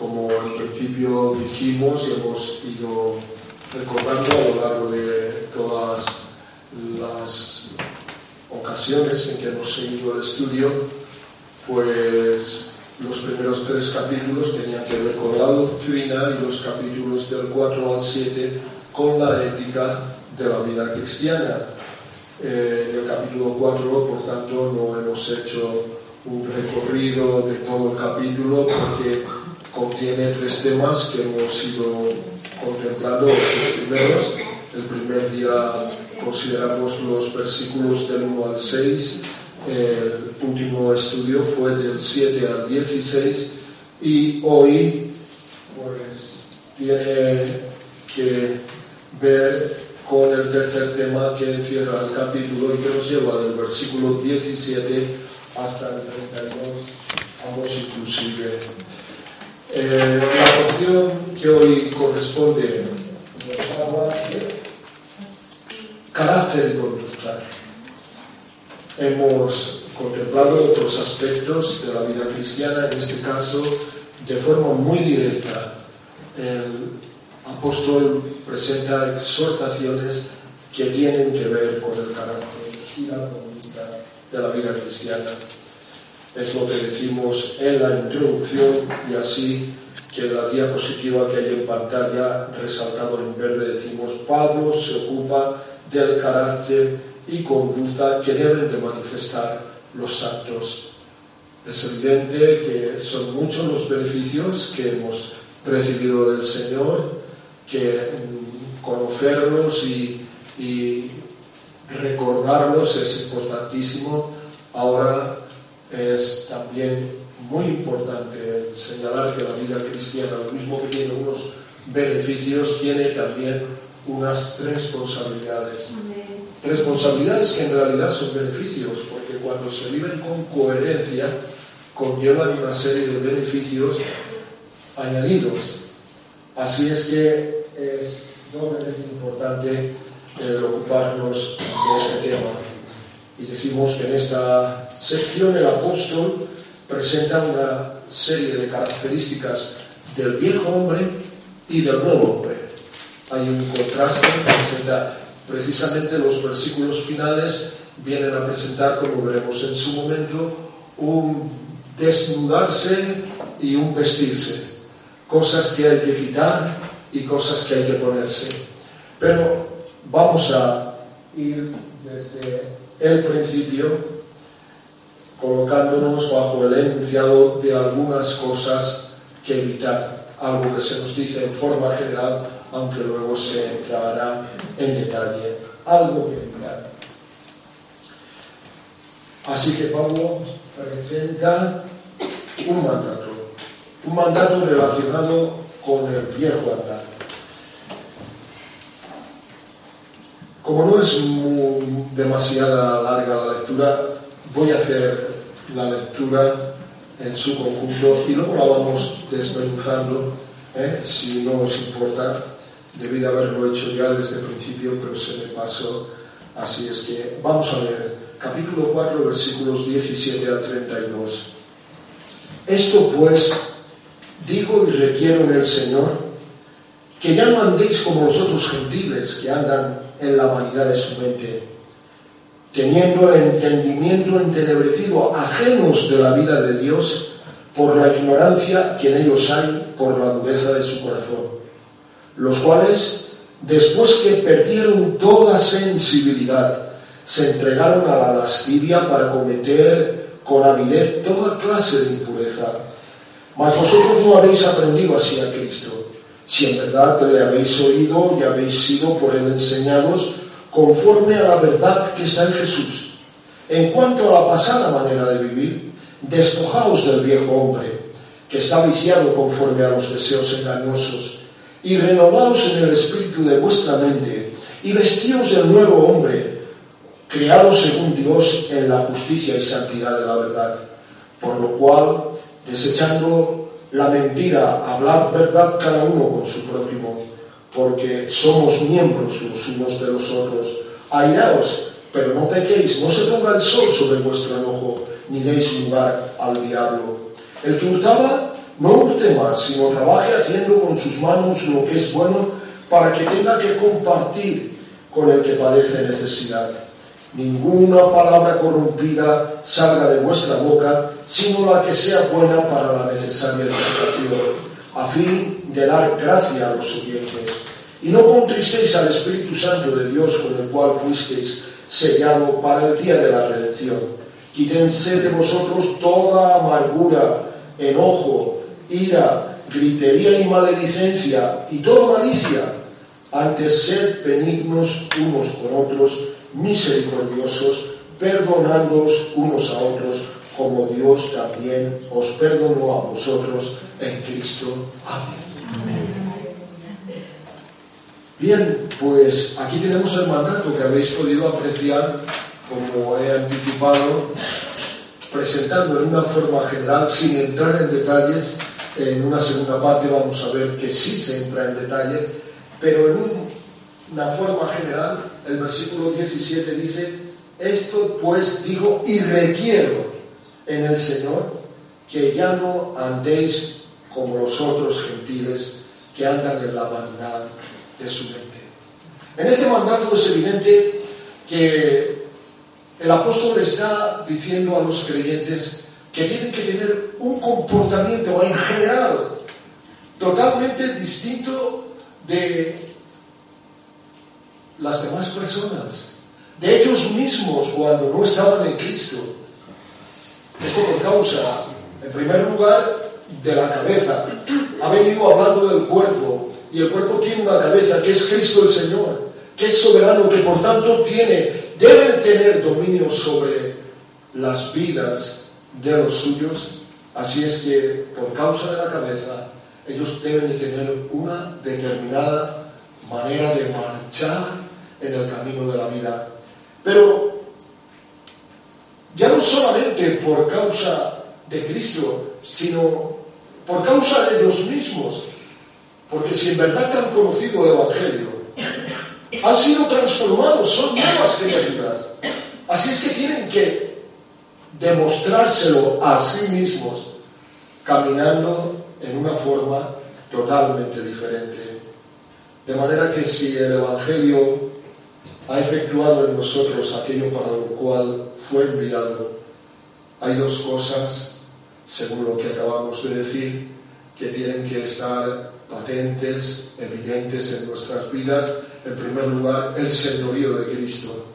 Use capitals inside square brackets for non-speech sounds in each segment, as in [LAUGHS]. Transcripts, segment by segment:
como al principio dijimos y hemos ido recordando a lo largo de todas las ocasiones en que hemos seguido el estudio, pues los primeros tres capítulos tenían que ver con la doctrina y los capítulos del 4 al 7 con la ética de la vida cristiana. Eh, en el capítulo 4, por tanto, no hemos hecho un recorrido de todo el capítulo porque contiene tres temas que hemos ido contemplando los primeros. El primer día consideramos los versículos del 1 al 6, el último estudio fue del 7 al 16 y hoy pues tiene que ver con el tercer tema que encierra el capítulo y que nos lleva del versículo 17 hasta el 32, ambos inclusive. Eh, la porción que hoy corresponde carácter y conducta. Hemos contemplado otros aspectos de la vida cristiana, en este caso de forma muy directa. El apóstol presenta exhortaciones que tienen que ver con el carácter y la conducta de la vida cristiana. Es lo que decimos en la introducción y así que en la diapositiva que hay en pantalla resaltado en verde decimos Pablo se ocupa del carácter y conducta que deben de manifestar los santos. Es evidente que son muchos los beneficios que hemos recibido del Señor, que mm, conocerlos y, y recordarlos es importantísimo. Ahora es también muy importante señalar que la vida cristiana, lo mismo que tiene unos beneficios, tiene también unas responsabilidades. Responsabilidades que en realidad son beneficios, porque cuando se viven con coherencia, conllevan una serie de beneficios añadidos. Así es que es doblemente importante el ocuparnos de este tema. Y decimos que en esta sección el apóstol presenta una serie de características del viejo hombre y del nuevo hombre hay un contraste que presenta precisamente los versículos finales vienen a presentar, como veremos en su momento, un desnudarse y un vestirse, cosas que hay que quitar y cosas que hay que ponerse. Pero vamos a ir desde el principio colocándonos bajo el enunciado de algunas cosas que evitar, algo que se nos dice en forma general aunque luego se entrará en detalle algo que mirar. Así que Pablo presenta un mandato, un mandato relacionado con el viejo andar. Como no es demasiada larga la lectura, voy a hacer la lectura en su conjunto y luego la vamos desmenuzando, ¿eh? si no os importa, Debí de haberlo hecho ya desde el principio, pero se me pasó. Así es que vamos a ver capítulo 4, versículos 17 al 32. Esto pues digo y requiero en el Señor, que ya no andéis como los otros gentiles que andan en la vanidad de su mente, teniendo el entendimiento entenebrecido, ajenos de la vida de Dios, por la ignorancia que en ellos hay, por la dureza de su corazón los cuales, después que perdieron toda sensibilidad, se entregaron a la lascivia para cometer con avidez toda clase de impureza. Mas vosotros no habéis aprendido así a Cristo, si en verdad le habéis oído y habéis sido por él enseñados conforme a la verdad que está en Jesús. En cuanto a la pasada manera de vivir, despojaos del viejo hombre, que está viciado conforme a los deseos engañosos y renovaos en el espíritu de vuestra mente y vestíos del nuevo hombre, creado según Dios en la justicia y santidad de la verdad. Por lo cual, desechando la mentira, hablad verdad cada uno con su prójimo, porque somos miembros los unos de los otros. Airaos, pero no pequéis, no se ponga el sol sobre vuestro enojo, ni deis lugar al diablo. El que hurtaba, no hurte más, sino trabaje haciendo con sus manos lo que es bueno para que tenga que compartir con el que padece necesidad. Ninguna palabra corrompida salga de vuestra boca, sino la que sea buena para la necesaria edificación, a fin de dar gracia a los oyentes. Y no contristéis al Espíritu Santo de Dios con el cual fuisteis sellado para el día de la redención. Quítense de vosotros toda amargura, enojo, ira, gritería y maledicencia y toda malicia. Antes sed benignos unos con otros, misericordiosos, perdonándoos unos a otros, como Dios también os perdonó a vosotros en Cristo. Amén. Bien, pues aquí tenemos el mandato que habéis podido apreciar, como he anticipado, presentando en una forma general, sin entrar en detalles. En una segunda parte vamos a ver que sí se entra en detalle, pero en una forma general, el versículo 17 dice, esto pues digo y requiero en el Señor que ya no andéis como los otros gentiles que andan en la vanidad de su mente. En este mandato es evidente que el apóstol está diciendo a los creyentes que tienen que tener un comportamiento en general totalmente distinto de las demás personas, de ellos mismos cuando no estaban en Cristo. Esto por causa, en primer lugar, de la cabeza. Ha venido hablando del cuerpo y el cuerpo tiene una cabeza que es Cristo el Señor, que es soberano, que por tanto tiene, debe tener dominio sobre las vidas de los suyos. Así es que por causa de la cabeza ellos deben de tener una determinada manera de marchar en el camino de la vida. Pero ya no solamente por causa de Cristo, sino por causa de ellos mismos. Porque si en verdad han conocido el Evangelio, han sido transformados, son nuevas criaturas. Así es que tienen que demostrárselo a sí mismos caminando en una forma totalmente diferente. De manera que si el Evangelio ha efectuado en nosotros aquello para lo cual fue enviado, hay dos cosas, según lo que acabamos de decir, que tienen que estar patentes, evidentes en nuestras vidas. En primer lugar, el señorío de Cristo.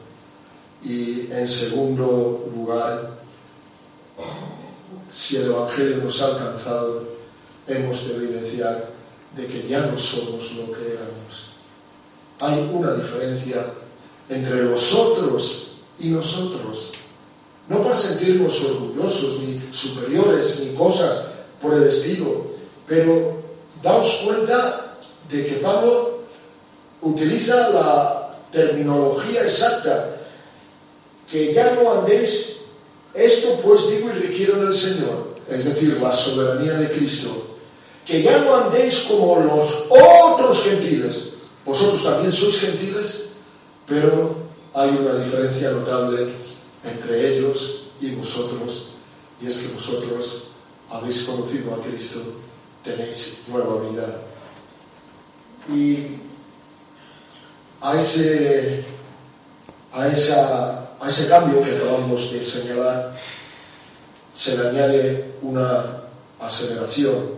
Y en segundo lugar, si el Evangelio nos ha alcanzado, hemos de evidenciar de que ya no somos lo que éramos. Hay una diferencia entre los otros y nosotros. No para sentirnos orgullosos, ni superiores, ni cosas por el estilo, pero daos cuenta de que Pablo utiliza la terminología exacta, que ya no andéis, esto pues digo y requiero en el Señor, es decir, la soberanía de Cristo, que ya no andéis como los otros gentiles, vosotros también sois gentiles, pero hay una diferencia notable entre ellos y vosotros, y es que vosotros habéis conocido a Cristo tenéis nueva vida. Y a ese, a, esa, a ese cambio que acabamos de señalar se le añade una aceleración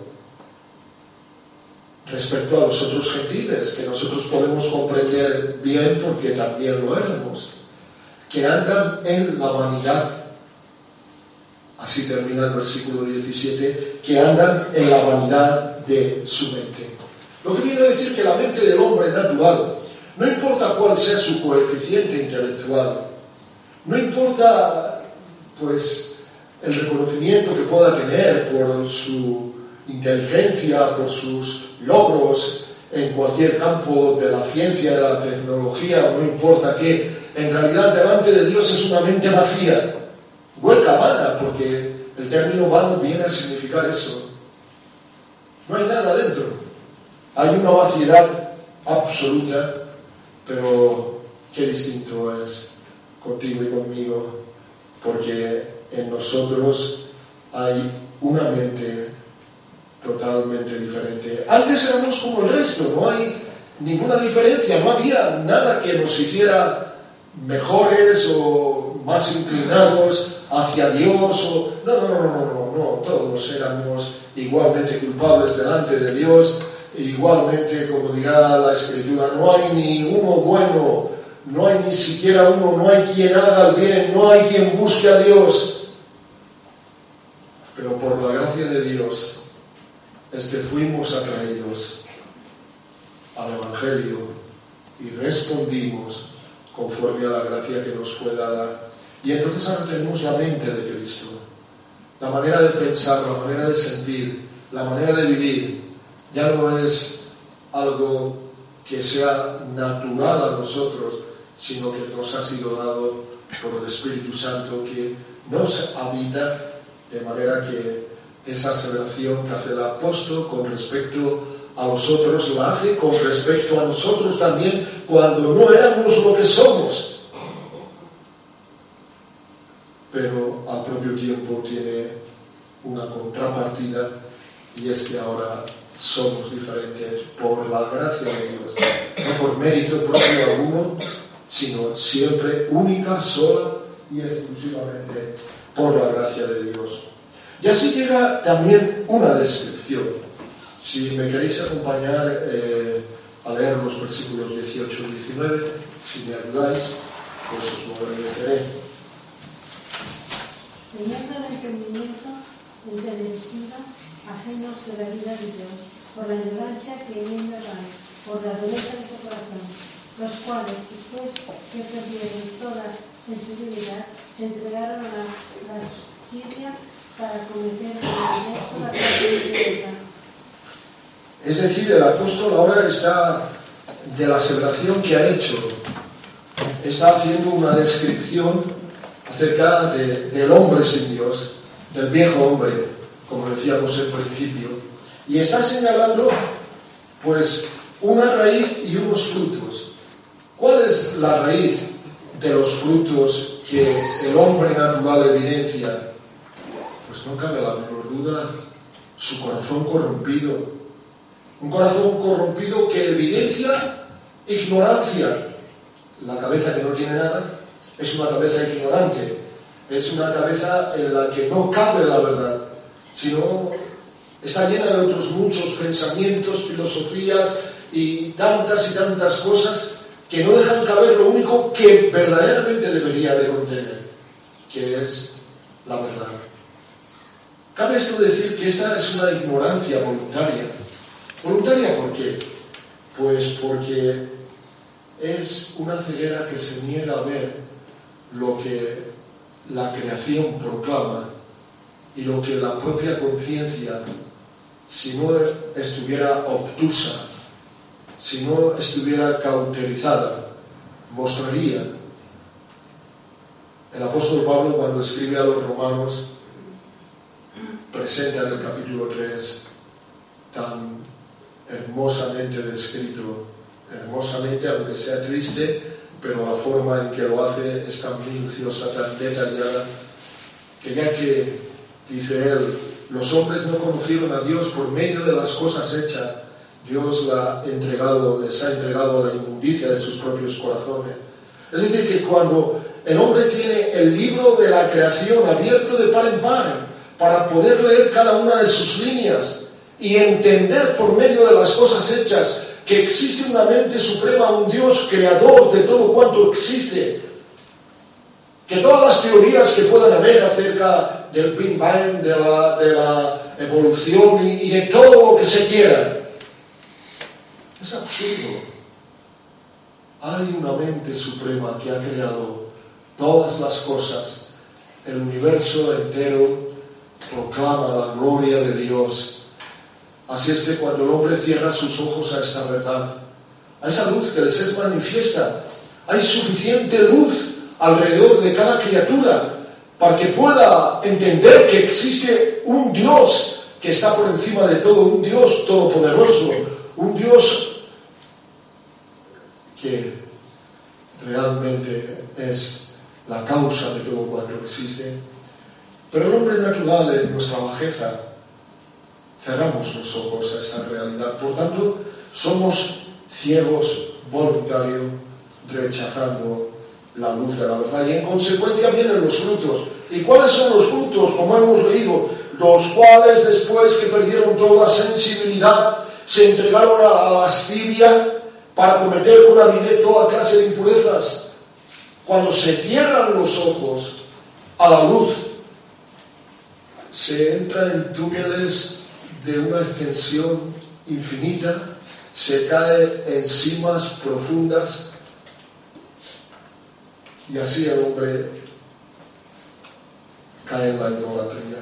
respecto a los otros gentiles, que nosotros podemos comprender bien porque también lo éramos, que andan en la vanidad así termina el versículo 17, que andan en la vanidad de su mente. Lo que viene a decir que la mente del hombre natural, no importa cuál sea su coeficiente intelectual, no importa pues el reconocimiento que pueda tener por su inteligencia, por sus logros en cualquier campo de la ciencia, de la tecnología, no importa qué, en realidad delante de Dios es una mente vacía hueca, vana, porque el término vano viene a significar eso. No hay nada dentro. Hay una vaciedad absoluta, pero qué distinto es contigo y conmigo, porque en nosotros hay una mente totalmente diferente. Antes éramos como el resto, no hay ninguna diferencia, no había nada que nos hiciera mejores o más inclinados hacia Dios o no, no, no, no, no, no, todos éramos igualmente culpables delante de Dios, igualmente como dirá la escritura, no hay ni uno bueno, no hay ni siquiera uno, no hay quien haga el bien, no hay quien busque a Dios. Pero por la gracia de Dios es que fuimos atraídos al Evangelio y respondimos conforme a la gracia que nos fue dada. Y entonces ahora tenemos la mente de Cristo, la manera de pensar, la manera de sentir, la manera de vivir. Ya no es algo que sea natural a nosotros, sino que nos ha sido dado por el Espíritu Santo que nos habita de manera que esa aseveración que hace el apóstol con respecto a los otros la hace con respecto a nosotros también cuando no éramos lo que somos. Pero al propio tiempo tiene una contrapartida y es que ahora somos diferentes por la gracia de Dios, no por mérito propio alguno, sino siempre única, sola y exclusivamente por la gracia de Dios. Y así llega también una descripción. Si me queréis acompañar eh, a leer los versículos 18 y 19, si me ayudáis, pues os lo agradeceré. Teniendo el entendimiento entenebrecido, ajenos de la vida de Dios, por la ignorancia que en ellos hay, por la dureza de su corazón, los cuales, después que perdieron toda sensibilidad, se entregaron a la lascivia para cometer la Es decir, el apóstol ahora está, de la aseveración que ha hecho, está haciendo una descripción acerca de, del hombre sin Dios, del viejo hombre, como decíamos en principio, y está señalando, pues, una raíz y unos frutos. ¿Cuál es la raíz de los frutos que el hombre natural evidencia no cabe la menor duda, su corazón corrompido. Un corazón corrompido que evidencia ignorancia. La cabeza que no tiene nada es una cabeza ignorante, es una cabeza en la que no cabe la verdad, sino está llena de otros muchos pensamientos, filosofías y tantas y tantas cosas que no dejan caber lo único que verdaderamente debería de contener, que es la verdad. Cabe esto decir que esta es una ignorancia voluntaria. ¿Voluntaria por qué? Pues porque es una ceguera que se niega a ver lo que la creación proclama y lo que la propia conciencia, si no estuviera obtusa, si no estuviera cauterizada, mostraría. El apóstol Pablo cuando escribe a los romanos presenta en el capítulo 3 tan hermosamente descrito, hermosamente, aunque sea triste, pero la forma en que lo hace es tan minuciosa, tan detallada, que ya que, dice él, los hombres no conocieron a Dios por medio de las cosas hechas, Dios la ha entregado, les ha entregado la inmundicia de sus propios corazones. Es decir, que cuando el hombre tiene el libro de la creación abierto de par en par, para poder leer cada una de sus líneas y entender por medio de las cosas hechas que existe una mente suprema, un Dios creador de todo cuanto existe, que todas las teorías que puedan haber acerca del Big Bang, de la, evolución y, y de todo lo que se quiera, es absurdo. Hay una mente suprema que ha creado todas las cosas, el universo entero, proclama la gloria de Dios. Así es que cuando el hombre cierra sus ojos a esta verdad, a esa luz que les es manifiesta, hay suficiente luz alrededor de cada criatura para que pueda entender que existe un Dios que está por encima de todo, un Dios todopoderoso, un Dios que realmente es la causa de todo cuanto existe. Pero el hombre natural en nuestra bajeza cerramos los ojos a esa realidad. Por tanto, somos ciegos voluntarios rechazando la luz de la verdad. Y en consecuencia vienen los frutos. ¿Y cuáles son los frutos? Como hemos leído, los cuales después que perdieron toda sensibilidad, se entregaron a la lascivia para cometer con avidez toda clase de impurezas. Cuando se cierran los ojos a la luz, se entra en túneles de una extensión infinita, se cae en cimas profundas y así el hombre cae en la idolatría.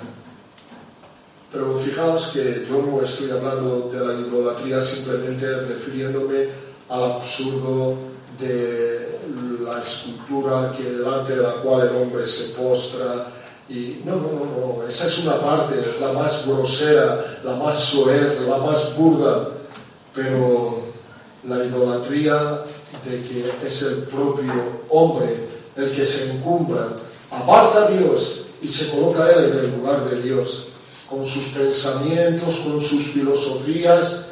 Pero fijaos que yo no estoy hablando de la idolatría simplemente refiriéndome al absurdo de la escultura que delante de la cual el hombre se postra. Y no, no, no, esa es una parte, la más grosera, la más soez, la más burda, pero la idolatría de que es el propio hombre el que se encumbra, aparta a Dios y se coloca él en el lugar de Dios, con sus pensamientos, con sus filosofías.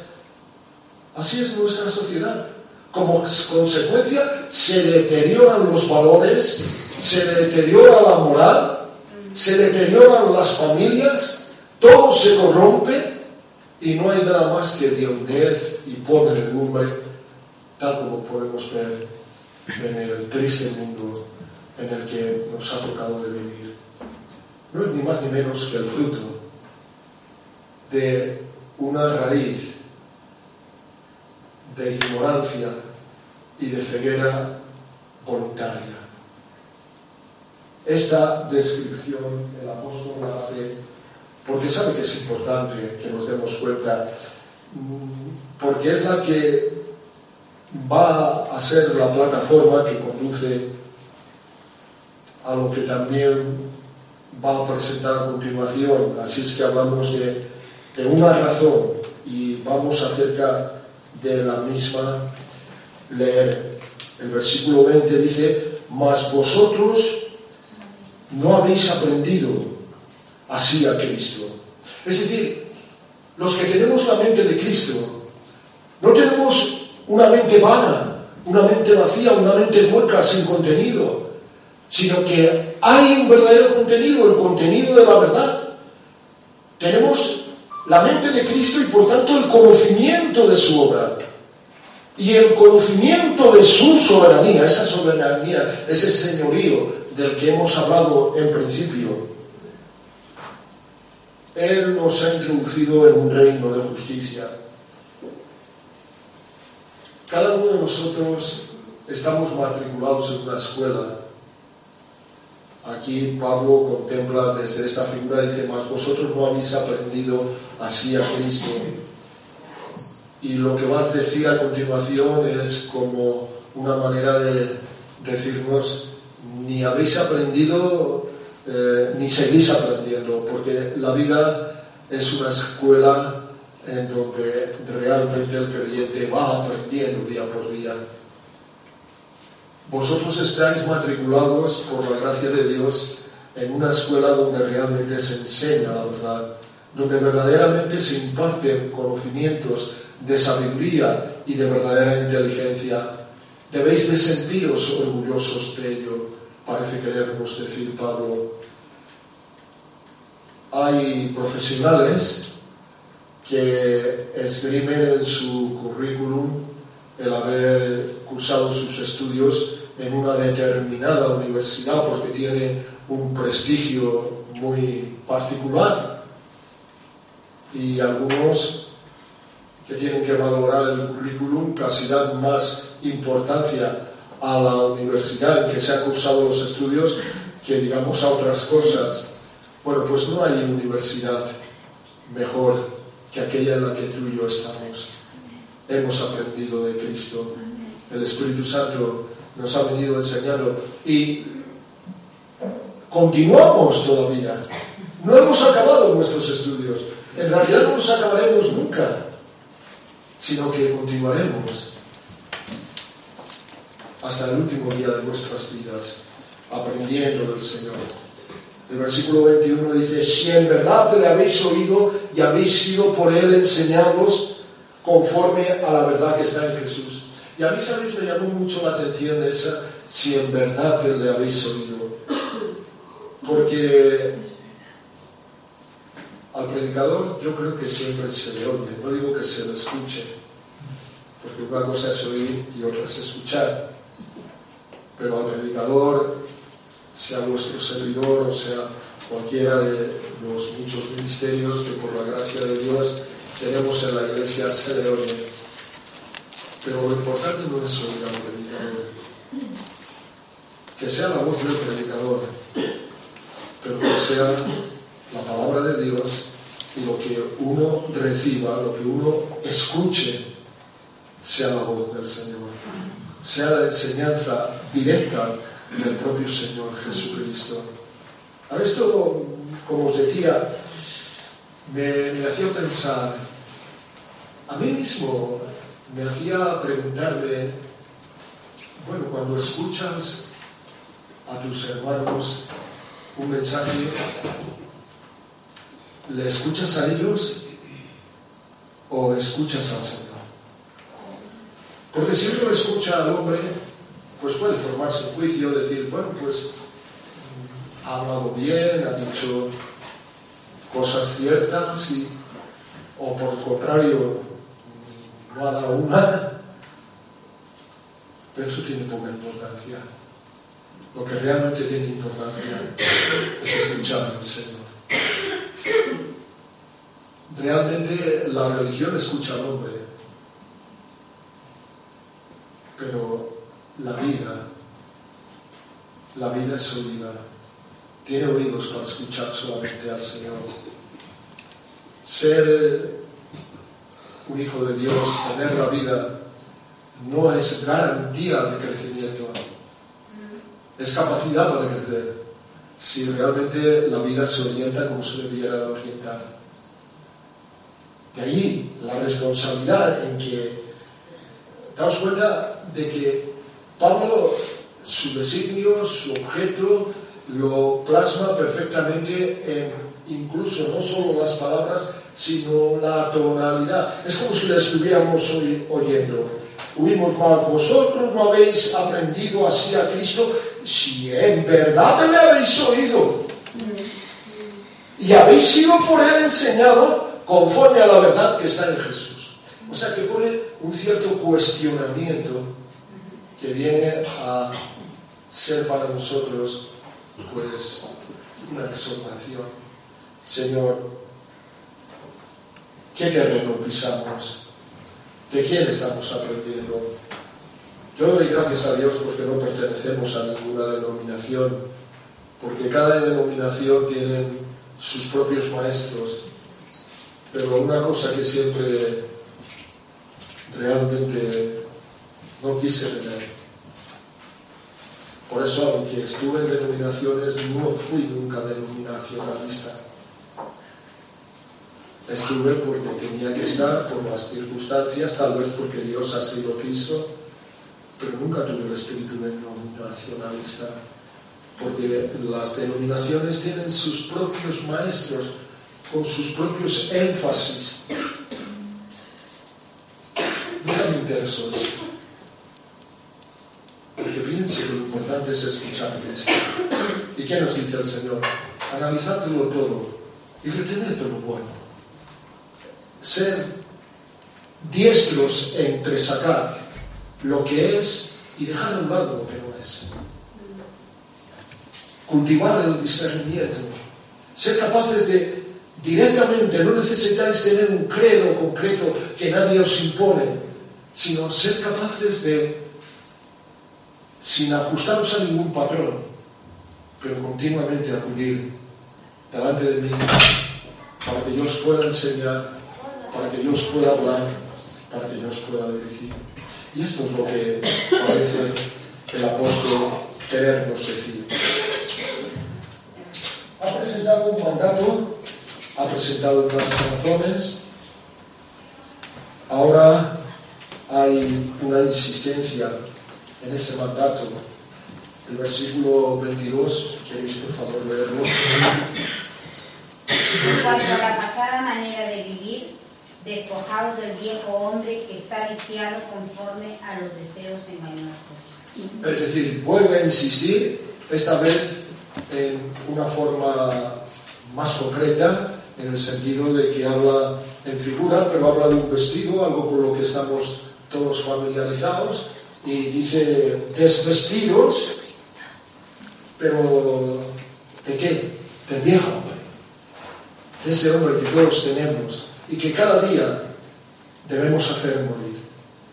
Así es nuestra sociedad. Como consecuencia se deterioran los valores, se deteriora la moral, se deterioran las familias, todo se corrompe y no hay nada más que diondez y podredumbre, tal como podemos ver en el triste mundo en el que nos ha tocado de vivir. No es ni más ni menos que el fruto de una raíz de ignorancia y de ceguera voluntaria. Esta descripción el apóstol la hace porque sabe que es importante que nos demos cuenta, mm, porque es la que va a ser la plataforma que conduce a lo que también va a presentar a continuación. Así es que hablamos de, de una razón y vamos acerca de la misma leer. El versículo 20 dice, mas vosotros no habéis aprendido así a Cristo. Es decir, los que tenemos la mente de Cristo, no tenemos una mente vana, una mente vacía, una mente hueca, sin contenido, sino que hay un verdadero contenido, el contenido de la verdad. Tenemos la mente de Cristo y por tanto el conocimiento de su obra. Y el conocimiento de su soberanía, esa soberanía, ese señorío del que hemos hablado en principio. Él nos ha introducido en un reino de justicia. Cada uno de nosotros estamos matriculados en una escuela Aquí Pablo contempla desde esta figura, dice, más vosotros no habéis aprendido así a Cristo. Y lo que va a decir a continuación es como una manera de decirnos, ni habéis aprendido, eh, ni seguís aprendiendo, porque la vida es una escuela en donde realmente el creyente va aprendiendo día por día. Vosotros estáis matriculados por la gracia de Dios en una escuela donde realmente se enseña la verdad, donde verdaderamente se imparten conocimientos de sabiduría y de verdadera inteligencia. Debéis de sentiros orgullosos de ello, parece querernos decir Pablo. Hay profesionales que esgrimen en su currículum el haber cursado sus estudios en una determinada universidad porque tiene un prestigio muy particular y algunos que tienen que valorar el currículum casi dan más importancia a la universidad en que se han cursado los estudios que digamos a otras cosas. Bueno, pues no hay universidad mejor que aquella en la que tú y yo estamos. Hemos aprendido de Cristo. El Espíritu Santo nos ha venido enseñando y continuamos todavía. No hemos acabado nuestros estudios. En realidad no los acabaremos nunca, sino que continuaremos hasta el último día de nuestras vidas aprendiendo del Señor. El versículo 21 dice, si en verdad le habéis oído y habéis sido por él enseñados conforme a la verdad que está en Jesús. Y a mí, ¿sabéis? Me llamó mucho la atención esa, si en verdad le habéis oído. Porque al predicador yo creo que siempre se le oye, no digo que se le escuche, porque una cosa es oír y otra es escuchar. Pero al predicador, sea vuestro servidor o sea cualquiera de los muchos ministerios que por la gracia de Dios tenemos en la iglesia, se le oye. Pero lo importante no es oír al predicador, que sea la voz del predicador, pero que sea la palabra de Dios y lo que uno reciba, lo que uno escuche, sea la voz del Señor, sea la enseñanza directa del propio Señor Jesucristo. A esto, como os decía, me, hacía pensar, a mí mismo me hacía preguntarme, bueno, cuando escuchas a tus hermanos un mensaje, ¿le escuchas a ellos o escuchas al Señor? Porque si uno escucha al hombre, pues puede formarse un juicio, decir, bueno, pues ha hablado bien, ha dicho cosas ciertas, y, o por el contrario, no ha dado una, pero eso tiene poca importancia. Lo que realmente tiene importancia es escuchar al Señor. Realmente la religión escucha al hombre, pero la vida, la vida es oída. Tiene oídos para escuchar solamente al Señor. Ser un hijo de Dios, tener la vida, no es garantía de crecimiento, es capacidad para crecer, si realmente la vida se orienta como se debiera orientar. De ahí la responsabilidad en que, daos cuenta de que Pablo, su designio, su objeto, lo plasma perfectamente en incluso no solo las palabras, sino la tonalidad. Es como si la estuviéramos oyendo. Huimos mal, vosotros no habéis aprendido así a Cristo si en verdad le habéis oído y habéis sido por él enseñado conforme a la verdad que está en Jesús. O sea que pone un cierto cuestionamiento que viene a ser para nosotros pues una exhortación. Señor, ¿qué terreno pisamos? ¿De quién estamos aprendiendo? Yo doy gracias a Dios porque no pertenecemos a ninguna denominación, porque cada denominación tiene sus propios maestros, pero una cosa que siempre realmente no quise tener por eso, aunque estuve en denominaciones, no fui nunca denominacionalista. Estuve porque tenía que estar por las circunstancias, tal vez porque Dios así lo quiso, pero nunca tuve el espíritu denominacionalista, porque las denominaciones tienen sus propios maestros, con sus propios énfasis. Eso. Porque piense que lo importante es escuchar a Cristo. ¿Y qué nos dice el Señor? Analizártelo todo y retener lo bueno. Ser diestros entre sacar lo que es y dejar a un lado lo que no es. Cultivar el discernimiento. Ser capaces de directamente, no necesitáis tener un credo concreto que nadie os impone, sino ser capaces de sin ajustaros a ningún patrón, pero continuamente acudir delante de mí para que yo os pueda enseñar, para que yo os pueda hablar, para que yo os pueda dirigir. Y esto es lo que parece el apóstol querernos decir. Ha presentado un mandato, ha presentado unas razones, ahora una insistencia en ese mandato el versículo 22, queréis por favor leerlo. En cuanto a la pasada manera de vivir, despojados del viejo hombre que está viciado conforme a los deseos engañosos. Es decir, vuelve a insistir, esta vez en una forma más concreta, en el sentido de que habla en figura, pero habla de un vestido, algo con lo que estamos todos familiarizados, y dice desvestidos, pero ¿de qué? Del viejo hombre, de ese hombre que todos tenemos y que cada día debemos hacer morir,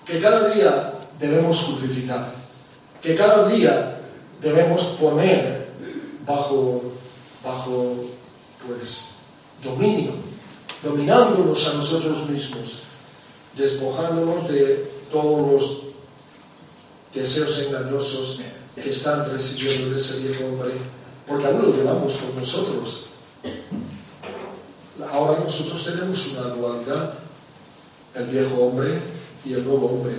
que cada día debemos crucificar, que cada día debemos poner bajo, bajo pues, dominio, dominándonos a nosotros mismos, despojándonos de todos los deseos engañosos que están recibiendo ese viejo hombre, porque aún lo llevamos con nosotros. Ahora nosotros tenemos una dualidad, el viejo hombre y el nuevo hombre.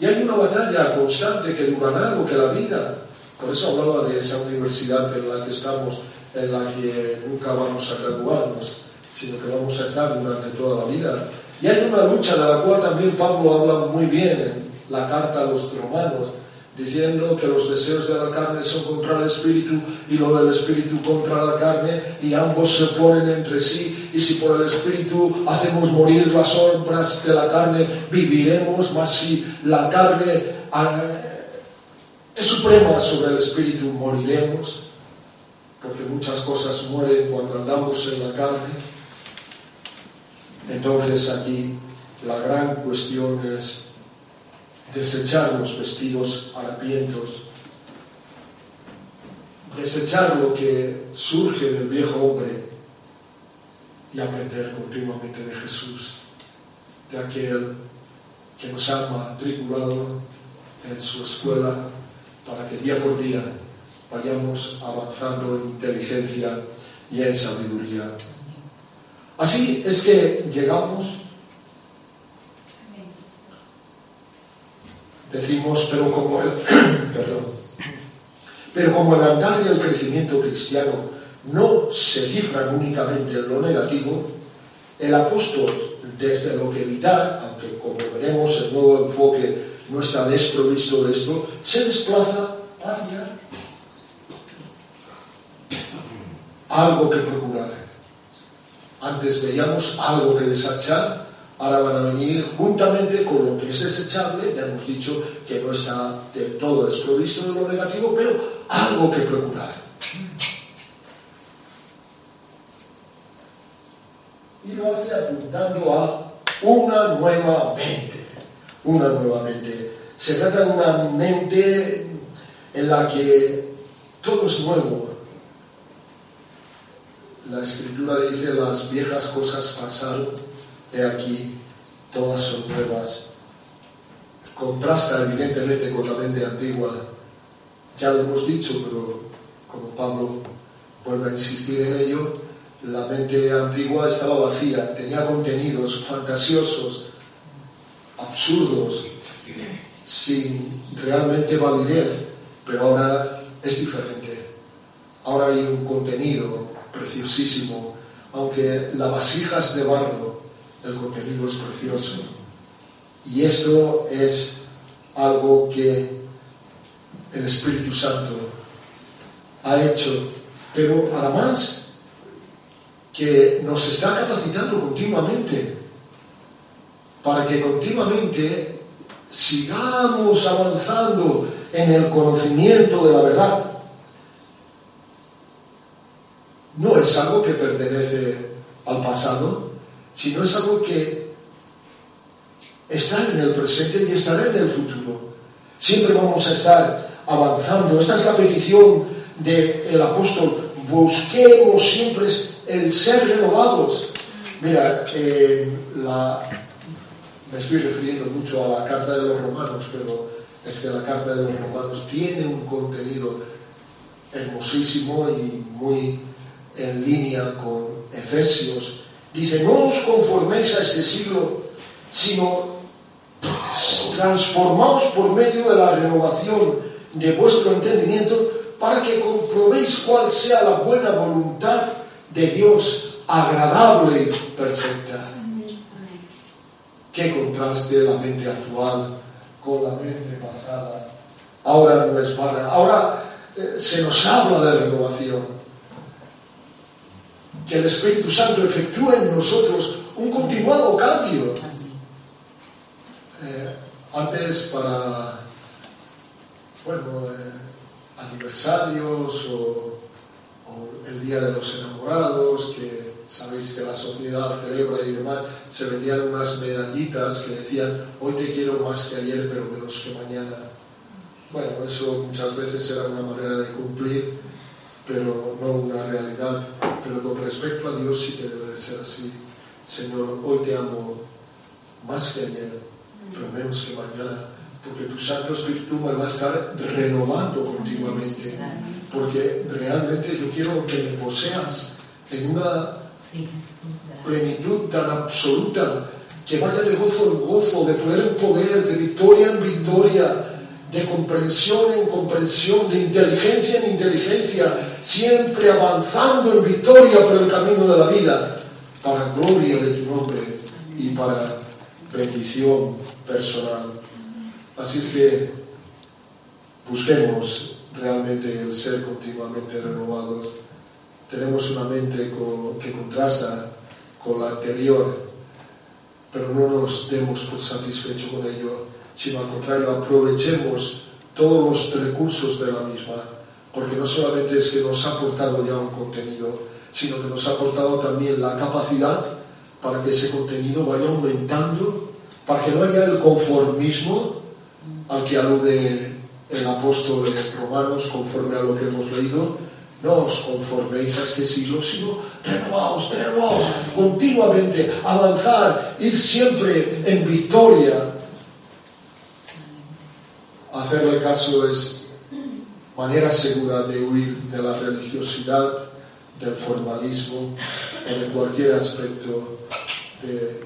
Y hay una batalla constante que durará lo que la vida. Por eso hablaba de esa universidad en la que estamos, en la que nunca vamos a graduarnos, sino que vamos a estar durante toda la vida. Y hay una lucha de la cual también Pablo habla muy bien en la carta a los romanos, diciendo que los deseos de la carne son contra el espíritu y lo del espíritu contra la carne y ambos se ponen entre sí y si por el espíritu hacemos morir las obras de la carne viviremos más si la carne ah, es suprema sobre el espíritu moriremos porque muchas cosas mueren cuando andamos en la carne entonces aquí la gran cuestión es desechar los vestidos harapientos, desechar lo que surge del viejo hombre y aprender continuamente de Jesús, de aquel que nos ha matriculado en su escuela para que día por día vayamos avanzando en inteligencia y en sabiduría. Así es que llegamos decimos, pero como el, [CLEARS THROAT] perdón, pero como el andar y el crecimiento cristiano no se cifran únicamente en lo negativo, el apóstol, desde lo que evitar, aunque como veremos el nuevo enfoque no está desprovisto de esto, se desplaza hacia algo que procurar. Antes veíamos algo que desechar ahora van a venir juntamente con lo que es desechable, ya hemos dicho que no está del todo desprovisto de lo negativo, pero algo que procurar. Y lo hace apuntando a una nueva mente, una nueva mente. Se trata de una mente en la que todo es nuevo. La escritura dice las viejas cosas pasaron He aquí, todas son nuevas. Contrasta evidentemente con la mente antigua. Ya lo hemos dicho, pero como Pablo vuelve a insistir en ello, la mente antigua estaba vacía, tenía contenidos fantasiosos, absurdos, sin realmente validez, pero ahora es diferente. Ahora hay un contenido preciosísimo, aunque la vasija es de barro, el contenido es precioso. Y esto es algo que el Espíritu Santo ha hecho, pero además que nos está capacitando continuamente para que continuamente sigamos avanzando en el conocimiento de la verdad. No es algo que pertenece al pasado, sino es algo que está en el presente y estará en el futuro. Siempre vamos a estar avanzando. Esta es la petición del apóstol. Busquemos siempre el ser renovados. Mira, me estoy refiriendo mucho a la carta de los romanos, pero es que la carta de los romanos tiene un contenido hermosísimo y muy en línea con Efesios Dice, no os conforméis a este siglo, sino transformaos por medio de la renovación de vuestro entendimiento para que comprobéis cuál sea la buena voluntad de Dios, agradable y perfecta. Qué contraste la mente actual con la mente pasada. Ahora no es para. Ahora eh, se nos habla de renovación. Que el Espíritu Santo efectúe en nosotros un continuado cambio. Eh, antes para, bueno, eh, aniversarios o, o el Día de los Enamorados, que sabéis que la sociedad celebra y demás, se vendían unas medallitas que decían, hoy te quiero más que ayer, pero menos que mañana. Bueno, eso muchas veces era una manera de cumplir, pero no una realidad. Pero con respecto a Dios sí que debe de ser así. Señor, hoy te amo más que ayer, pero menos que mañana, porque tu Santo Espíritu me va a estar renovando continuamente, porque realmente yo quiero que me poseas en una plenitud tan absoluta, que vaya de gozo en gozo, de poder en poder, de victoria en victoria, de comprensión en comprensión, de inteligencia en inteligencia, siempre avanzando en victoria por el camino de la vida, para gloria de tu nombre y para bendición personal. Así es que busquemos realmente el ser continuamente renovados tenemos una mente que contrasta con la anterior, pero no nos demos por satisfecho con ello, sino al contrario, aprovechemos todos los recursos de la misma, porque no solamente es que nos ha aportado ya un contenido, sino que nos ha aportado también la capacidad para que ese contenido vaya aumentando, para que no haya el conformismo al que alude el apóstol en Romanos, conforme a lo que hemos leído, no os conforméis a este siglo, sino renovaos, renovaos continuamente, avanzar, ir siempre en victoria. Hacerle caso es manera segura de huir de la religiosidad, del formalismo o de cualquier aspecto de,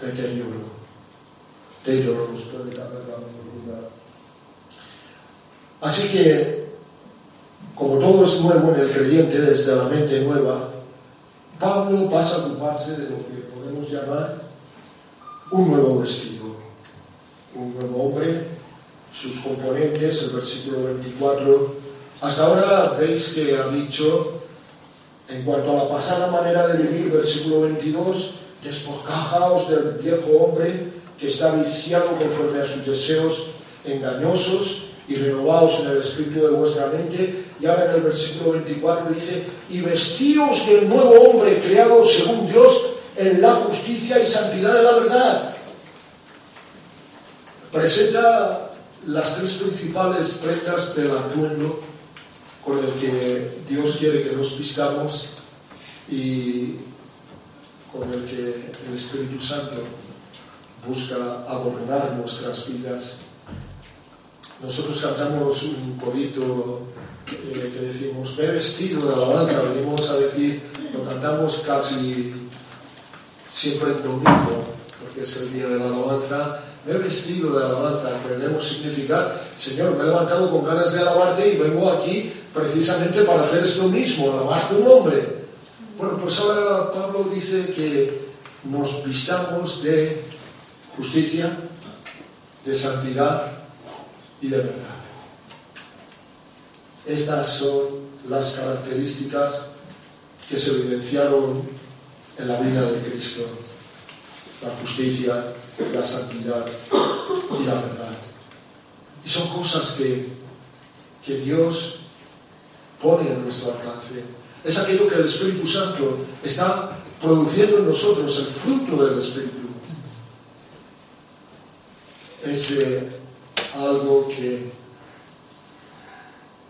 de aquello. De ello no nos puede caber la Así que como todo es nuevo en el creyente desde la mente nueva, Pablo pasa a ocuparse de lo que podemos llamar un nuevo vestido, un nuevo hombre, sus componentes, el versículo 24. Hasta ahora veis que ha dicho, en cuanto a la pasada manera de vivir, versículo 22, despojaos del viejo hombre que está viciado conforme a sus deseos engañosos y renovaos en el espíritu de vuestra mente. Y ahora en el versículo 24 dice, y vestíos del nuevo hombre creado según Dios en la justicia y santidad de la verdad. Presenta las tres principales prendas del atuendo con el que Dios quiere que nos vistamos y con el que el Espíritu Santo busca adornar nuestras vidas. Nosotros cantamos un corito eh, que decimos, ve vestido de alabanza, venimos a decir, lo cantamos casi siempre el domingo, porque es el día de la alabanza, me he vestido de alabanza, queremos significar, Señor, me he levantado con ganas de alabarte y vengo aquí precisamente para hacer esto mismo, alabar tu nombre. Bueno, pues ahora Pablo dice que nos vistamos de justicia, de santidad y de verdad. Estas son las características que se evidenciaron en la vida de Cristo. La justicia, la santidad y la verdad. Y son cosas que, que Dios pone en nuestro alcance. Es aquello que el Espíritu Santo está produciendo en nosotros, el fruto del Espíritu. Ese algo que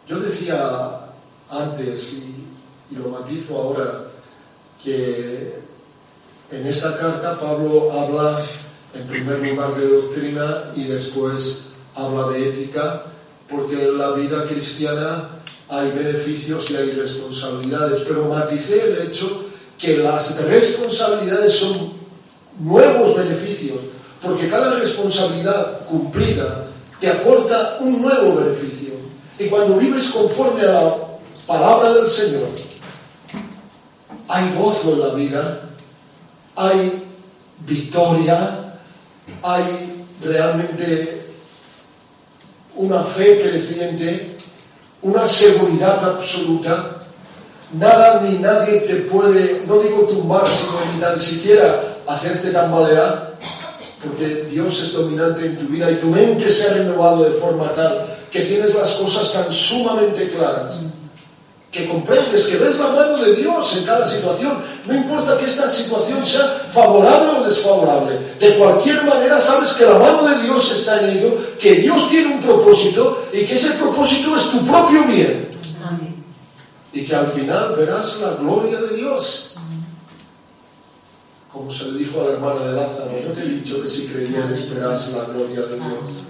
yo decía antes y, lo matizo ahora, que en esta carta Pablo habla en primer lugar de doctrina y después habla de ética, porque en la vida cristiana hay beneficios y hay responsabilidades, pero maticé el hecho que las responsabilidades son nuevos beneficios, porque cada responsabilidad cumplida te aporta un nuevo beneficio. Y cuando vives conforme a la palabra del Señor, hay gozo en la vida, hay victoria, hay realmente una fe creciente, una seguridad absoluta. Nada ni nadie te puede, no digo tumbar, sino ni tan siquiera hacerte tambalear, porque Dios es dominante en tu vida y tu mente se ha renovado de forma tal que tienes las cosas tan sumamente claras que comprendes, que ves la mano de Dios en cada situación. No importa que esta situación sea favorable o desfavorable. De cualquier manera sabes que la mano de Dios está en ello, que Dios tiene un propósito y que ese propósito es tu propio bien. Y que al final verás la gloria de Dios. Como se le dijo a la hermana de Lázaro, no te he dicho que si creyeres verás la gloria de Dios.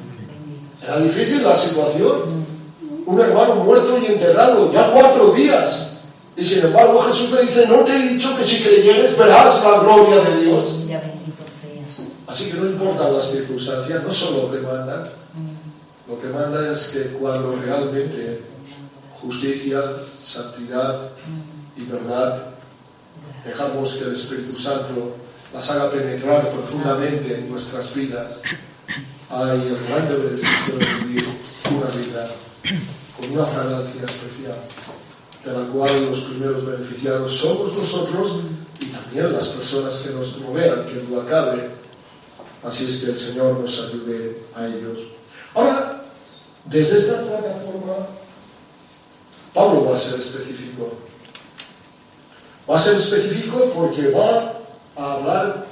Era difícil la situación un hermano muerto y enterrado, ya cuatro días. Y sin embargo Jesús le dice, no te he dicho que si creyeres verás la gloria de Dios. Así que no importan las circunstancias, no solo lo que manda. Lo que manda es que cuando realmente justicia, santidad y verdad, dejamos que el Espíritu Santo las haga penetrar profundamente en nuestras vidas, hay el grande beneficio de vivir una vida con una fragancia especial, de la cual los primeros beneficiados somos nosotros y también las personas que nos rodean, que duda cabe. Así es que el Señor nos ayude a ellos. Ahora, desde esta plataforma, Pablo va a ser específico. Va a ser específico porque va a hablar,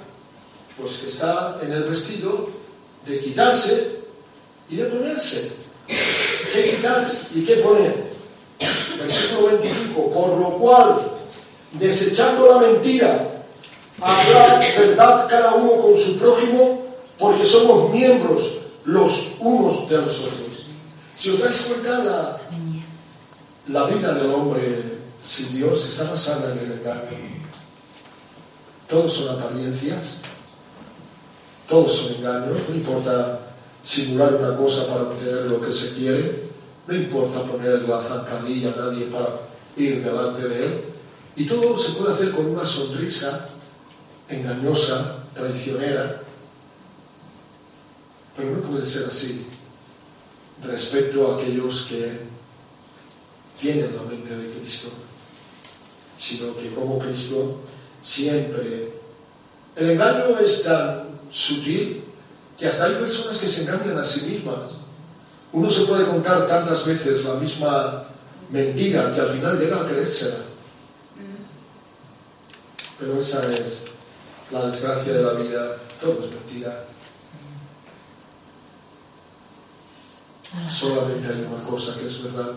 pues que está en el vestido, de quitarse y de ponerse. ¿Qué quitar y qué poner? Versículo 25, por lo cual, desechando la mentira, hablar verdad cada uno con su prójimo, porque somos miembros los unos de los otros. Si os dais cuenta, la, la vida del hombre sin Dios está basada en el engaño. Todos son apariencias, todos son engaños, no importa simular una cosa para obtener lo que se quiere, no importa poner la zancadilla a nadie para ir delante de él, y todo se puede hacer con una sonrisa engañosa, traicionera, pero no puede ser así respecto a aquellos que tienen la mente de Cristo, sino que como Cristo siempre... El engaño es tan sutil que hasta hay personas que se engañan a sí mismas. Uno se puede contar tantas veces la misma mentira que al final llega a creérsela. Pero esa es la desgracia de la vida, todo es mentira. Solamente hay una cosa que es verdad.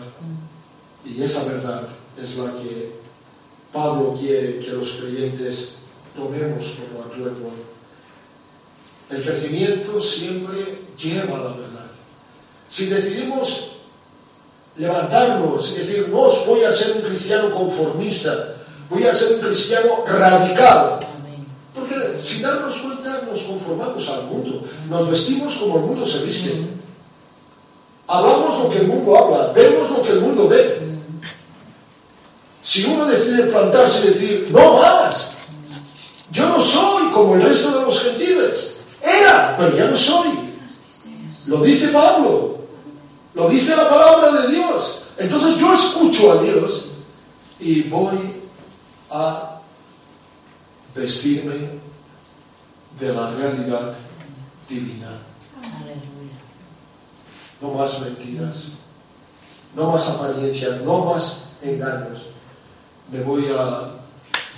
Y esa verdad es la que Pablo quiere que los creyentes tomemos como atuendo el crecimiento siempre lleva a la verdad. Si decidimos levantarnos y decir, no voy a ser un cristiano conformista, voy a ser un cristiano radical, porque sin darnos cuenta nos conformamos al mundo, nos vestimos como el mundo se viste, hablamos lo que el mundo habla, vemos lo que el mundo ve. Si uno decide plantarse y decir, no más, yo no soy como el resto de los gentiles, era, pero ya no soy. Lo dice Pablo. Lo dice la palabra de Dios. Entonces yo escucho a Dios y voy a vestirme de la realidad divina. No más mentiras, no más apariencias, no más engaños. Me voy a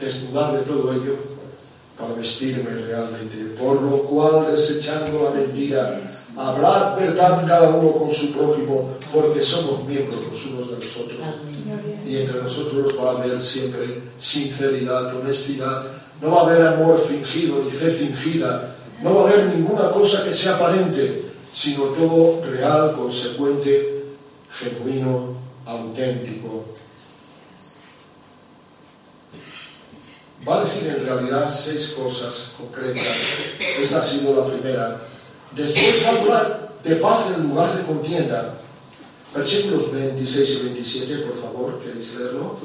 desnudar de todo ello para vestirme realmente, por lo cual desechando la mentira, hablar verdad cada uno con su prójimo, porque somos miembros los unos de los otros. Y entre nosotros va a haber siempre sinceridad, honestidad, no va a haber amor fingido ni fe fingida, no va a haber ninguna cosa que sea aparente, sino todo real, consecuente, genuino, auténtico, va a decir en realidad seis cosas concretas. Esta ha sido la primera. Después va a hablar de paz en lugar de contienda. Versículos 26 y 27, por favor, ¿queréis leerlo?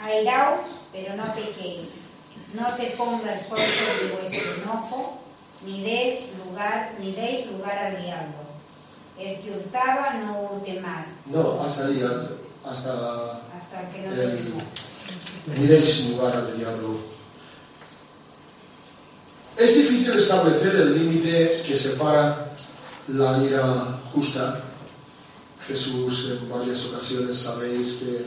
Airaos, pero no pequéis. No se ponga el sol sobre vuestro enojo, ni deis lugar, ni deis lugar al diablo. El que hurtaba no hurte más, No, hasta ahí, hasta, hasta hasta que no el. Ni deis lugar al diablo. Es difícil establecer el límite que separa la ira justa. Jesús en varias ocasiones sabéis que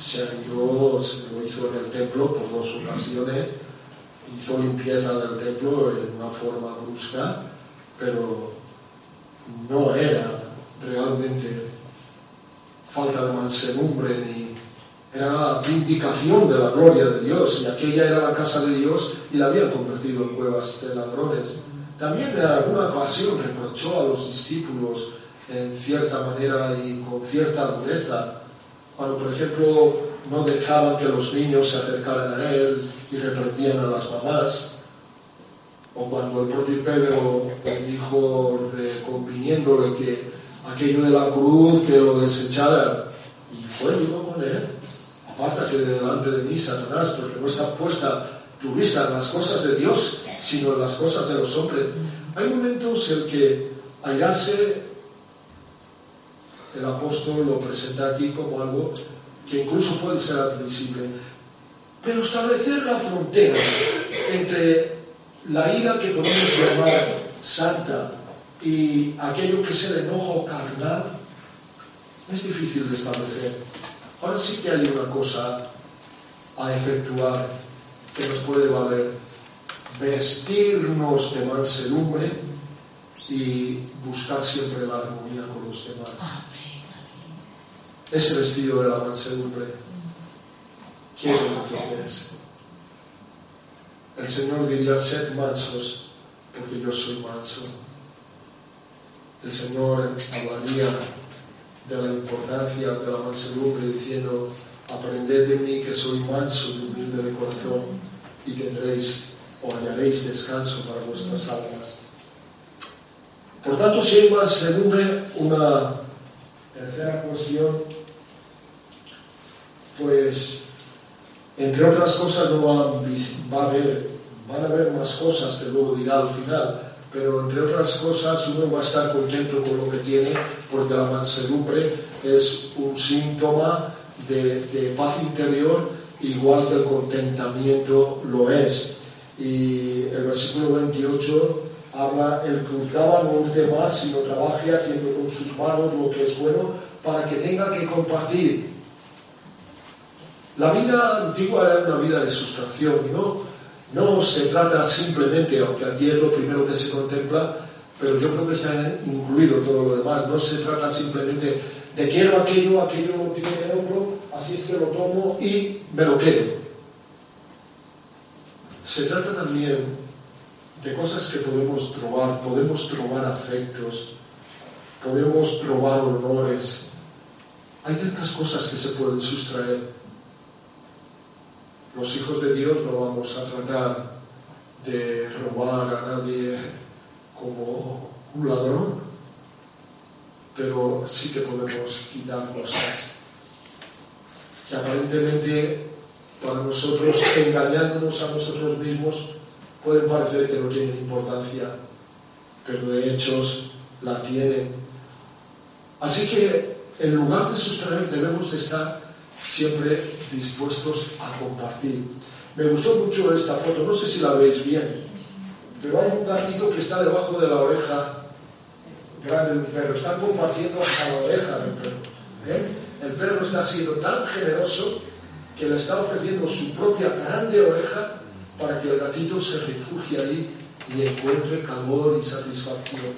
se airó, se lo hizo en el templo por dos ocasiones, hizo limpieza del templo en una forma brusca, pero no era realmente falta de mansedumbre ni era vindicación de la gloria de Dios y aquella era la casa de Dios y la habían convertido en cuevas de ladrones. También en alguna ocasión reprochó a los discípulos en cierta manera y con cierta dureza cuando por ejemplo no dejaban que los niños se acercaran a él y reprendían a las mamás o cuando el propio Pedro dijo, conviniéndole que aquello de la cruz, que lo desechara, y fue duro con él. Apártate de delante de mí, Satanás, porque no está puesta tu vista en las cosas de Dios, sino en las cosas de los hombres. Hay momentos en que airarse, el apóstol lo presenta aquí como algo que incluso puede ser admisible. Pero establecer la frontera entre la ira que podemos llamar santa y aquello que es el enojo carnal es difícil de establecer. Ahora sí que hay una cosa a efectuar que nos puede valer. Vestirnos de mansedumbre y buscar siempre la armonía con los demás. Ese vestido de la mansedumbre, ¿quién lo es? El Señor diría, sed mansos, porque yo soy manso. El Señor hablaría de la importancia de la mansedumbre diciendo, aprended de mí que soy manso y humilde de corazón y tendréis o hallaréis descanso para vuestras almas. Por tanto, si hay mansedumbre, una tercera cuestión, pues entre otras cosas no va, a haber, van a haber más cosas que luego dirá al final, pero entre otras cosas uno va a estar contento con lo que tiene, porque la mansedumbre es un síntoma de, de paz interior, igual que el contentamiento lo es. Y el versículo 28 habla, el que hurtaba no hurte más, sino trabaje haciendo con sus manos lo que es bueno, para que tenga que compartir. La vida antigua era una vida de sustracción no, no se trata simplemente, aunque aquí es lo primero que se contempla, pero yo creo que se ha incluido todo lo demás, no se trata simplemente de quiero aquello, aquello lo tiene el otro, así es que lo tomo y me lo quedo. Se trata también de cosas que podemos trobar, podemos trobar afectos, podemos trobar honores. Hay tantas cosas que se pueden sustraer. Los hijos de Dios no vamos a tratar de robar a nadie como un ladrón, pero sí que podemos quitar cosas que aparentemente para nosotros, engañándonos a nosotros mismos, pueden parecer que no tienen importancia, pero de hechos la tienen. Así que en lugar de sustraer debemos de estar siempre dispuestos a compartir. Me gustó mucho esta foto, no sé si la veis bien, pero hay un gatito que está debajo de la oreja grande del perro. Están compartiendo hasta la oreja del perro. ¿eh? El perro está siendo tan generoso que le está ofreciendo su propia grande oreja para que el gatito se refugie ahí y encuentre calor y satisfacción.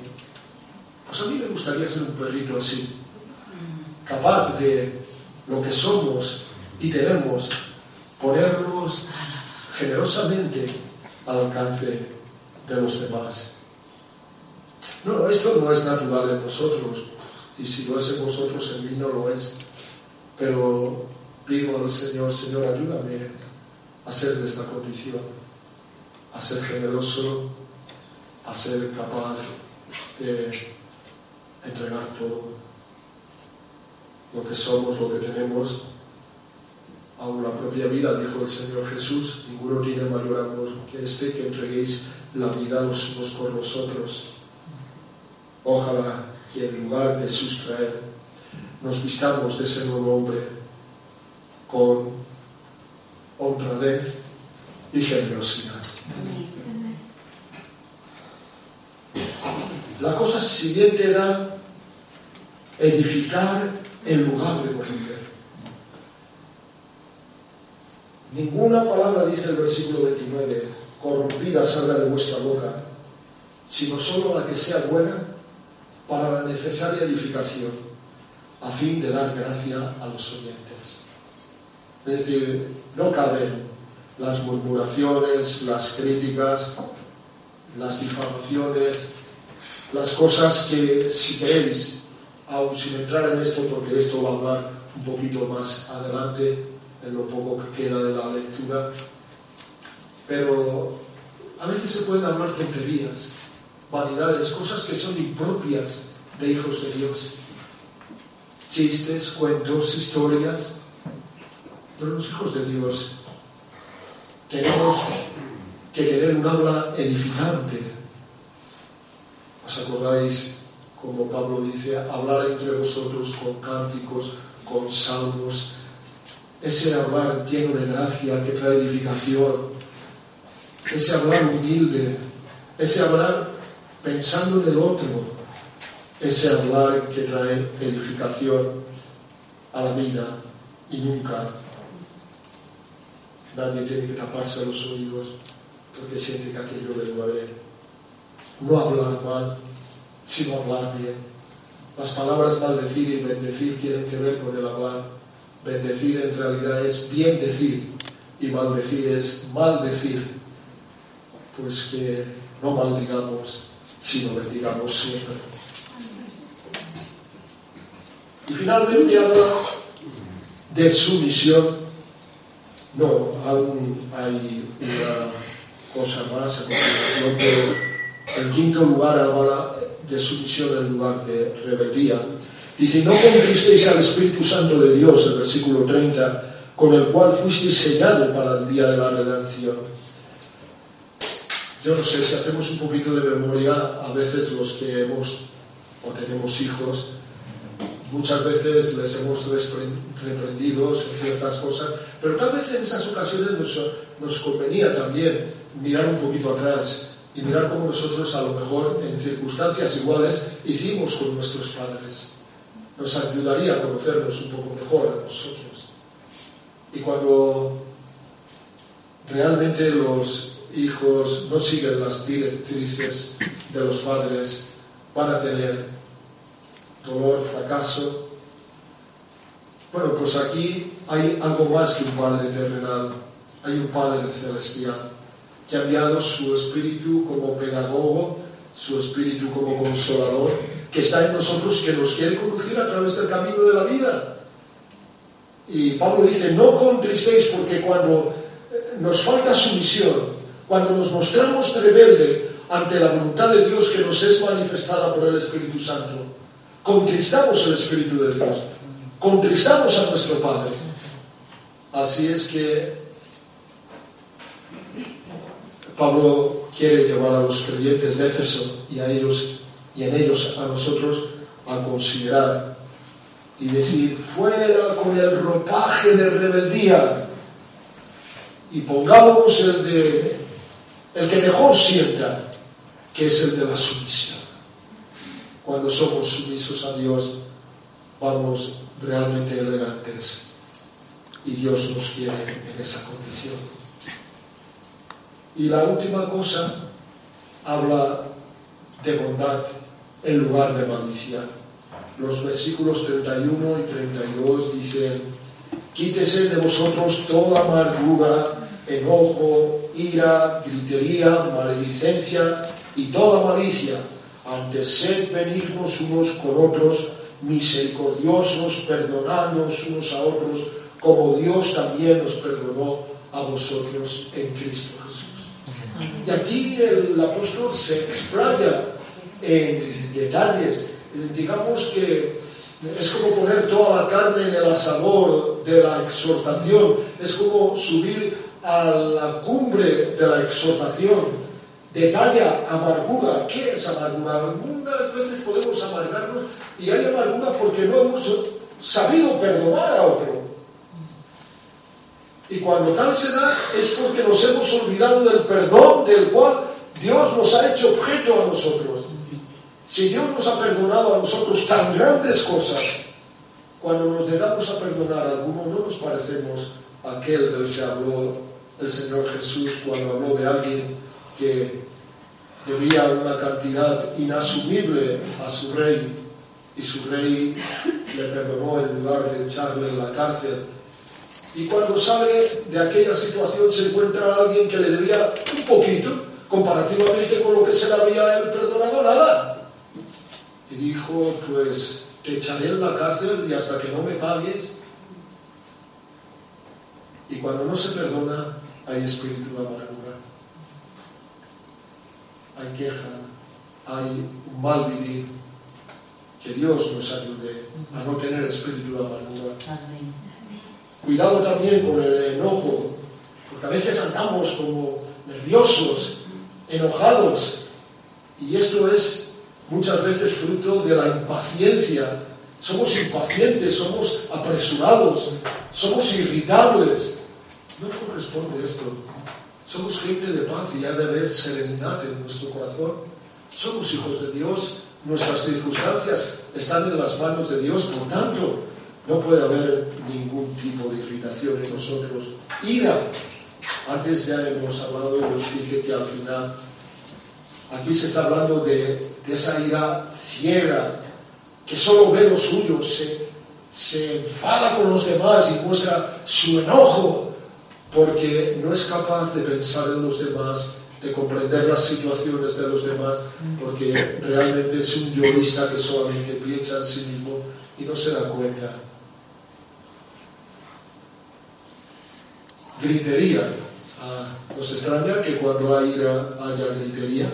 Pues a mí me gustaría ser un perrito así, capaz de lo que somos y tenemos, ponernos generosamente al alcance de los demás. No, esto no es natural en nosotros, y si lo es en vosotros, en mí no lo es. Pero pido al Señor, Señor, ayúdame a ser de esta condición, a ser generoso, a ser capaz de entregar todo lo que somos, lo que tenemos, aún la propia vida, dijo el Señor Jesús, ninguno tiene mayor amor que este que entreguéis la vida los unos por los otros. Ojalá que en lugar de sustraer, nos vistamos de ese nuevo hombre con honradez y generosidad. La cosa siguiente era edificar el lugar de morir. Ninguna palabra, dice el versículo 29, corrompida salga de vuestra boca, sino solo la que sea buena para la necesaria edificación, a fin de dar gracia a los oyentes. Es decir, no caben las murmuraciones, las críticas, las difamaciones, las cosas que si queréis, aun sin entrar en esto, porque esto va a hablar un poquito más adelante, en lo poco que queda de la lectura, pero a veces se pueden hablar tonterías, vanidades, cosas que son impropias de hijos de Dios, chistes, cuentos, historias, pero los hijos de Dios tenemos que tener un habla edificante. ¿Os acordáis, como Pablo dice, hablar entre vosotros con cánticos, con salmos, ese hablar lleno de gracia que trae edificación, ese hablar humilde, ese hablar pensando en el otro, ese hablar que trae edificación a la vida y nunca nadie tiene que taparse los oídos porque siente que aquello le duele. No hablar mal, sino hablar bien. Las palabras maldecir y bendecir tienen que ver con el hablar Bendecir en realidad es bien decir y maldecir es maldecir. Pues que no maldigamos, sino bendigamos siempre. Y finalmente habla de sumisión. No, aún hay una cosa más a continuación, pero en quinto lugar habla de sumisión en lugar de rebeldía Dice, no contristéis al Espíritu Santo de Dios, el versículo 30, con el cual fuisteis sellado para el día de la redención. Yo no sé, si hacemos un poquito de memoria, a veces los que hemos o tenemos hijos, muchas veces les hemos reprendido en ciertas cosas, pero tal vez en esas ocasiones nos, nos convenía también mirar un poquito atrás y mirar cómo nosotros a lo mejor en circunstancias iguales hicimos con nuestros padres nos ayudaría a conocernos un poco mejor a nosotros. Y cuando realmente los hijos no siguen las directrices de los padres, van a tener dolor, fracaso. Bueno, pues aquí hay algo más que un Padre terrenal, hay un Padre celestial que ha enviado su espíritu como pedagogo, su espíritu como consolador que está en nosotros, que nos quiere conducir a través del camino de la vida. Y Pablo dice, no contristéis porque cuando eh, nos falta sumisión, cuando nos mostramos rebelde ante la voluntad de Dios que nos es manifestada por el Espíritu Santo, contristamos el Espíritu de Dios, contristamos a nuestro Padre. Así es que Pablo quiere llevar a los creyentes de Éfeso y a ellos y en ellos a nosotros a considerar y decir, fuera con el ropaje de rebeldía y pongámonos el, de, el que mejor sienta, que es el de la sumisión. Cuando somos sumisos a Dios, vamos realmente elegantes y Dios nos quiere en esa condición. Y la última cosa habla de bondad en lugar de malicia. Los versículos 31 y 32 dicen, quítese de vosotros toda amargura, enojo, ira, gritería, maledicencia y toda malicia. Antes sed benignos unos con otros, misericordiosos, perdonándonos unos a otros, como Dios también nos perdonó a vosotros en Cristo Jesús. Y aquí el apóstol se explaya en detalles. Digamos que es como poner toda la carne en el asador de la exhortación, es como subir a la cumbre de la exhortación. Detalla amargura. ¿Qué es amargura? Algunas veces podemos amargarnos y hay amargura porque no hemos sabido perdonar a otro. Y cuando tal se da es porque nos hemos olvidado del perdón del cual Dios nos ha hecho objeto a nosotros. Si Dios nos ha perdonado a nosotros tan grandes cosas, cuando nos dedicamos a perdonar a alguno no nos parecemos a aquel del que habló el Señor Jesús cuando habló de alguien que debía una cantidad inasumible a su rey y su rey le perdonó en lugar de echarle en la cárcel. Y cuando sale de aquella situación se encuentra alguien que le debía un poquito comparativamente con lo que se le había él perdonado nada. Dijo, pues te echaré en la cárcel y hasta que no me pagues. Y cuando no se perdona, hay espíritu de amargura, hay queja, hay un mal vivir. Que Dios nos ayude a no tener espíritu de amargura. Cuidado también con el enojo, porque a veces andamos como nerviosos, enojados, y esto es muchas veces fruto de la impaciencia. Somos impacientes, somos apresurados, somos irritables. No corresponde esto. Somos gente de paz y ha de haber serenidad en nuestro corazón. Somos hijos de Dios, nuestras circunstancias están en las manos de Dios, por tanto, no puede haber ningún tipo de irritación en nosotros. Ira. Antes ya hemos hablado y os dije que al final Aquí se está hablando de, esa ira ciega, que solo ve lo suyo, se, se enfada con los demás y muestra su enojo, porque no es capaz de pensar en los demás, de comprender las situaciones de los demás, porque realmente es un yoísta que solamente piensa en sí mismo y no se da cuenta. Gritería. Ah, ¿Nos extraña que cuando hay ira haya gritería?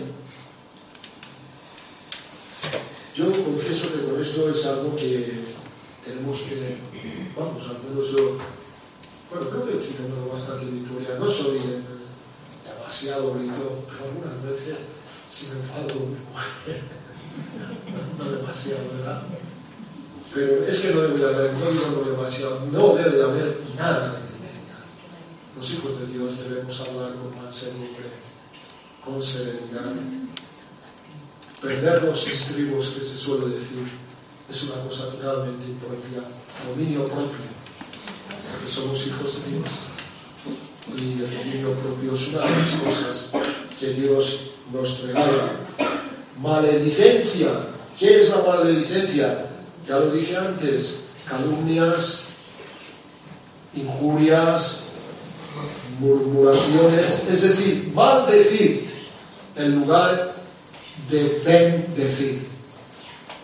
Yo confieso que con esto es algo que tenemos que, vamos, al menos yo, bueno, creo que estoy teniendo bastante victoria. No soy demasiado bonito, pero algunas veces si me enfado mi mujer. [LAUGHS] no demasiado, ¿verdad? Pero es que no debe de haber, no no demasiado, no debe de haber nada de miseria. Los hijos de Dios debemos hablar con mansedumbre, con serenidad perder los estribos que se suele decir es una cosa totalmente impropia, dominio propio, porque somos hijos de Dios. Y el dominio propio es una de las cosas que Dios nos regala. Maledicencia. ¿Qué es la maledicencia? Ya lo dije antes, calumnias, injurias, murmuraciones, es decir, maldecir en lugar de bendecir.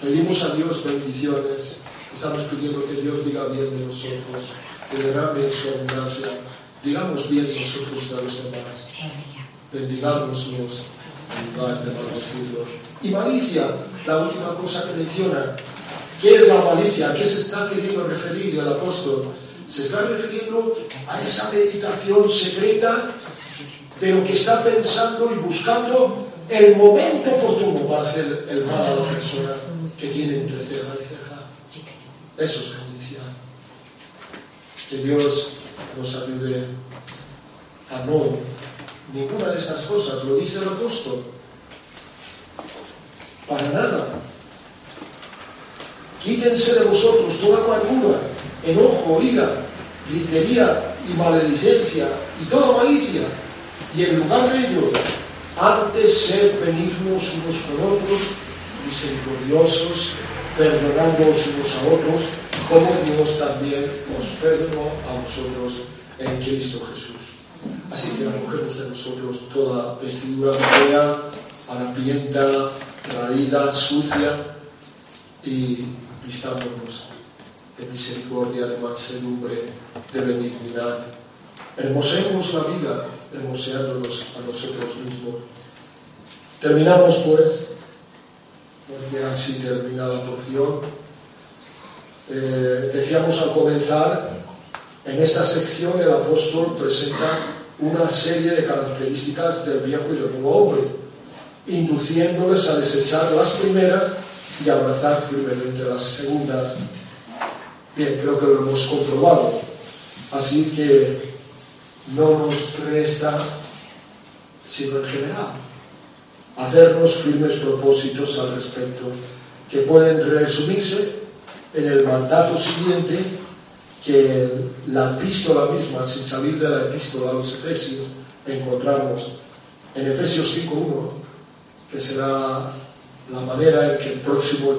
Pedimos a Dios bendiciones, estamos pidiendo que Dios diga bien de nosotros, que derrame su abundancia, digamos bien nosotros de los demás, bendigámoslos en lugar de maldecirlos. Y malicia, la última cosa que menciona, ¿qué es la malicia? ¿A qué se está queriendo referir el apóstol? Se está refiriendo a esa meditación secreta de lo que está pensando y buscando el momento oportuno para hacer el mal a la persona que tiene entre ceja y ceja. Eso es justicia. Que Dios nos ayude a no ninguna de estas cosas, lo dice el apóstol. Para nada. Quítense de vosotros toda amargura, enojo, ira, gritería y maledicencia y toda malicia. Y en lugar de ello, antes ser benignos unos con otros, misericordiosos, perdonándoos unos a otros, como Dios también os perdonó a vosotros en Cristo Jesús. Así que acogemos de nosotros toda vestidura fea, harapienta, raída, sucia, y vistámonos de misericordia, de mansedumbre, de benignidad. Hermosemos la vida hermoseándonos a nosotros mismos. Terminamos pues porque así termina la porción. Eh, decíamos al comenzar, en esta sección el apóstol presenta una serie de características del viejo y del nuevo hombre, induciéndoles a desechar las primeras y abrazar firmemente las segundas. Bien, creo que lo hemos comprobado. Así que no nos resta, sino en general, hacernos firmes propósitos al respecto, que pueden resumirse en el mandato siguiente que la epístola misma, sin salir de la epístola a los Efesios, encontramos en Efesios 5.1, que será la manera en que el próximo,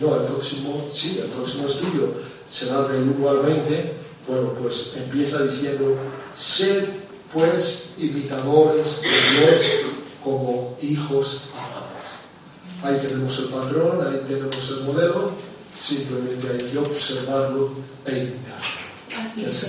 no, el próximo, sí, el próximo estudio será del 1 al 20, bueno, pues empieza diciendo, sed pues imitadores de Dios como hijos amados. Ahí tenemos el patrón, ahí tenemos el modelo, simplemente hay que observarlo e imitarlo. Así es,